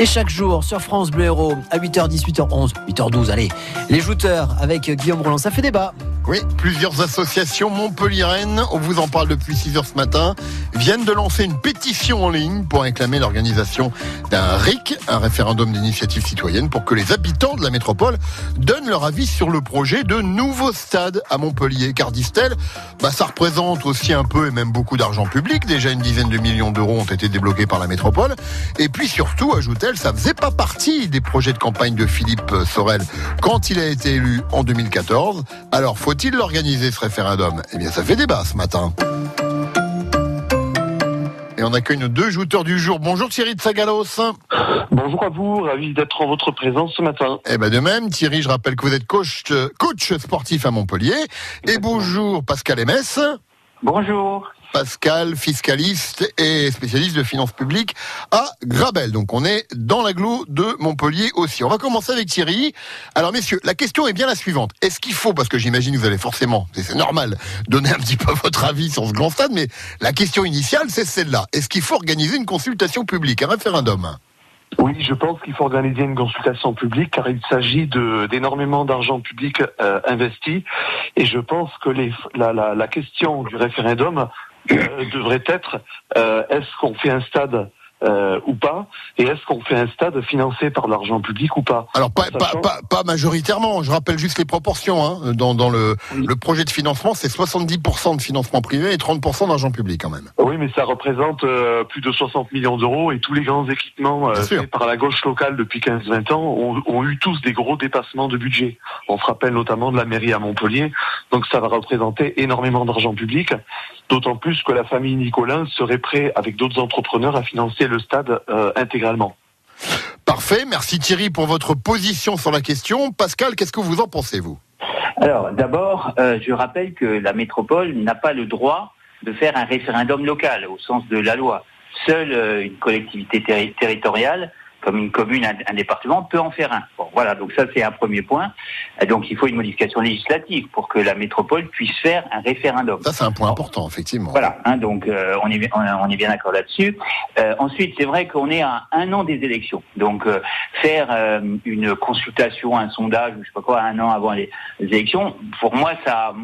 Et chaque jour sur France Bleu Héros à 8h, 18h11, 8h12, allez, les jouteurs avec Guillaume Roland, ça fait débat. Oui, plusieurs associations montpelliéraines, on vous en parle depuis 6 heures ce matin, viennent de lancer une pétition en ligne pour réclamer l'organisation d'un RIC, un référendum d'initiative citoyenne, pour que les habitants de la métropole donnent leur avis sur le projet de nouveau stade à Montpellier. Car disent-elles, bah, ça représente aussi un peu et même beaucoup d'argent public. Déjà une dizaine de millions d'euros ont été débloqués par la métropole. Et puis surtout, ajoute-t-elle, ça faisait pas partie des projets de campagne de Philippe Sorel quand il a été élu en 2014. Alors faut faut-il l'organiser ce référendum? Eh bien, ça fait débat ce matin. Et on accueille nos deux jouteurs du jour. Bonjour Thierry de Sagalos. Bonjour à vous, ravi d'être en votre présence ce matin. Eh ben de même, Thierry, je rappelle que vous êtes coach, coach sportif à Montpellier. Et bonjour Pascal Ms. Bonjour. Pascal, fiscaliste et spécialiste de finances publiques à Grabel. Donc on est dans l'agglo de Montpellier aussi. On va commencer avec Thierry. Alors messieurs, la question est bien la suivante. Est-ce qu'il faut, parce que j'imagine vous allez forcément, c'est normal, donner un petit peu votre avis sur ce grand stade, mais la question initiale c'est celle-là. Est-ce qu'il faut organiser une consultation publique, un référendum oui, je pense qu'il faut organiser une consultation publique car il s'agit d'énormément d'argent public euh, investi. Et je pense que la question du référendum euh, devrait être euh, est-ce qu'on fait un stade euh, ou pas Et est-ce qu'on fait un stade financé par l'argent public ou pas Alors pas, pas, pas, majoritairement, je rappelle juste les proportions. Hein. Dans, dans le, le, projet de financement, c'est 70% de financement privé et 30% d'argent public quand même. Oui, mais ça représente euh, plus de 60 millions d'euros et tous les grands équipements euh, faits par la gauche locale depuis 15-20 ans ont, ont, eu tous des gros dépassements de budget. On se rappelle notamment de la mairie à Montpellier, donc ça va représenter énormément d'argent public, d'autant plus que la famille Nicolin serait prêt avec d'autres entrepreneurs à financer le le stade euh, intégralement. Parfait, merci Thierry pour votre position sur la question. Pascal, qu'est-ce que vous en pensez, vous? Alors, d'abord, euh, je rappelle que la métropole n'a pas le droit de faire un référendum local au sens de la loi. Seule euh, une collectivité territoriale comme une commune, un, département, peut en faire un. Bon, voilà, donc ça c'est un premier point. Donc il faut une modification législative pour que la métropole puisse faire un référendum. Ça c'est un point important, effectivement. Voilà, hein, donc euh, on, est, on est bien d'accord là-dessus. Euh, ensuite, c'est vrai qu'on est à un an des élections. Donc euh, faire une consultation, un sondage, je sais pas quoi, un an avant les, élections, pour moi ça,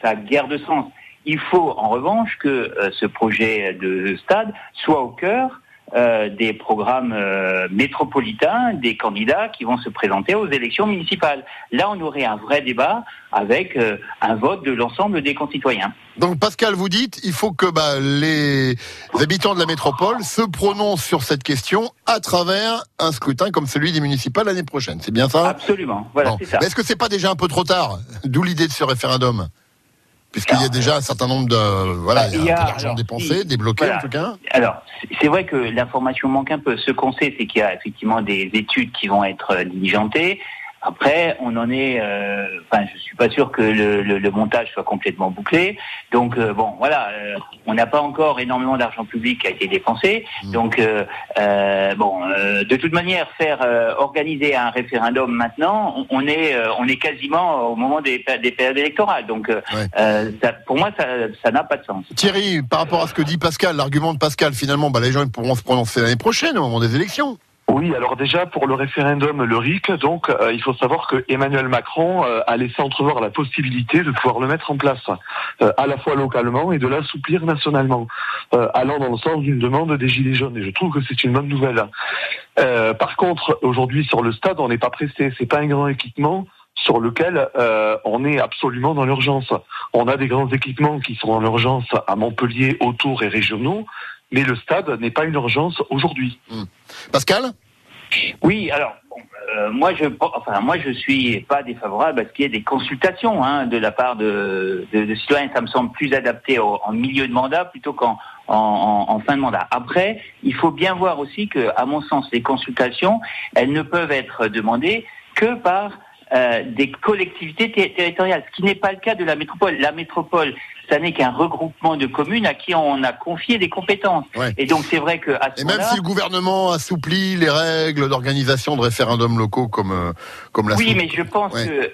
ça a guère de sens. Il faut en revanche que ce projet de stade soit au cœur euh, des programmes euh, métropolitains des candidats qui vont se présenter aux élections municipales. Là, on aurait un vrai débat avec euh, un vote de l'ensemble des concitoyens. Donc Pascal, vous dites, il faut que bah, les habitants de la métropole se prononcent sur cette question à travers un scrutin comme celui des municipales l'année prochaine. C'est bien ça? Absolument. Voilà, c'est ça. Est-ce que c'est pas déjà un peu trop tard? D'où l'idée de ce référendum? Puisqu'il y a déjà un certain nombre de voilà, il y a, d'argent dépensé, débloqué en tout cas. Alors, c'est vrai que l'information manque un peu. Ce qu'on sait, c'est qu'il y a effectivement des études qui vont être diligentées. Après, on en est, euh, enfin, je suis pas sûr que le, le, le montage soit complètement bouclé. Donc euh, bon, voilà, euh, on n'a pas encore énormément d'argent public qui a été dépensé. Mm. Donc euh, bon, de toute manière, faire organiser un référendum maintenant, on, on est, on est quasiment au moment des, des périodes électorales. Donc ça, pour moi, ça n'a pas de sens. Thierry, par rapport à ce que dit Pascal, l'argument de Pascal, finalement, bah, les gens pourront se prononcer l'année prochaine au moment des élections. Oui, alors déjà pour le référendum, le RIC, donc euh, il faut savoir que Emmanuel Macron euh, a laissé entrevoir la possibilité de pouvoir le mettre en place, euh, à la fois localement et de l'assouplir nationalement, allant dans le sens d'une demande des Gilets jaunes. Et je trouve que c'est une bonne nouvelle. par contre, aujourd'hui sur le stade, on n'est pas pressé. C'est pas un grand équipement sur lequel on est absolument dans l'urgence. On a des grands équipements qui sont en urgence à Montpellier, autour et régionaux, mais le stade n'est pas une urgence aujourd'hui. Hmm. Pascal? Oui, alors euh, moi je enfin moi je suis pas défavorable à ce qu'il y ait des consultations hein, de la part de, de, citoyens. Ça me semble plus adapté en milieu de mandat plutôt qu'en en, en, fin de mandat. Après, il faut bien voir aussi que, à mon sens, les consultations, elles ne peuvent être demandées que par euh, des collectivités territoriales, ce qui n'est pas le cas de la métropole. La métropole, ça n'est qu'un regroupement de communes à qui on a confié des compétences. Et donc c'est vrai que à ce Et même si le gouvernement assouplit les règles d'organisation de référendums locaux comme euh, comme la. Oui, mais je pense que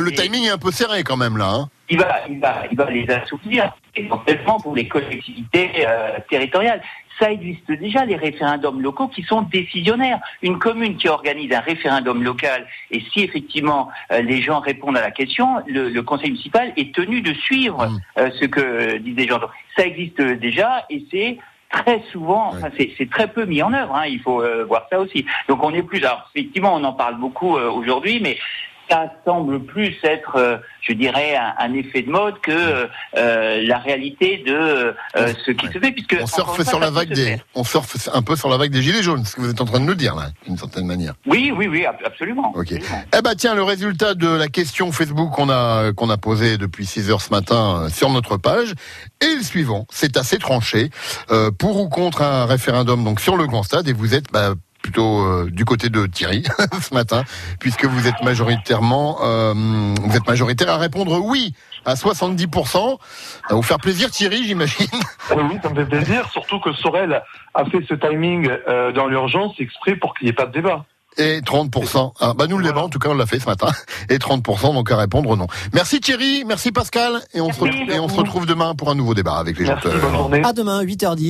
le timing est un peu serré quand même là. Hein. il va, il va, il va les assouplir, essentiellement pour les collectivités euh, territoriales ça existe déjà, les référendums locaux qui sont décisionnaires. Une commune qui organise un référendum local, et si effectivement euh, les gens répondent à la question, le, conseil municipal est tenu de suivre mmh. euh, ce que disent les gens. Ça existe déjà, et c'est très souvent, c'est très peu mis en œuvre. Hein, il faut euh, voir ça aussi. Donc on est plus. Alors effectivement, on en parle beaucoup aujourd'hui, mais ça semble plus être, euh, je dirais, un, effet de mode que euh, la réalité de euh, ce qui se fait, puisque on surfe sur la vague des, on surfe un peu sur la vague des gilets jaunes, ce que vous êtes en train de nous dire là, d'une certaine manière. Oui, oui, oui, absolument. Ok. Eh ben tiens, le résultat de la question Facebook qu'on a qu'on a posée depuis 6 heures ce matin sur notre page est le suivant. C'est assez tranché pour ou contre un référendum donc sur le Grand Stade et vous êtes bah, plutôt euh, du côté de Thierry ce matin, puisque vous êtes majoritairement, euh, vous êtes majoritaire à répondre oui à 70%. Ça va vous faire plaisir Thierry, j'imagine. Oui, ça me fait plaisir, surtout que Sorel a fait ce timing euh, dans l'urgence exprès pour qu'il n'y ait pas de débat. Et 30%. Ah, bah nous le débat, en tout cas, on l'a fait ce matin. Et 30% donc à répondre non. Merci Thierry, merci Pascal, et on, se, retrouve, et on se retrouve demain pour un nouveau débat avec les gens. À demain, 8h10.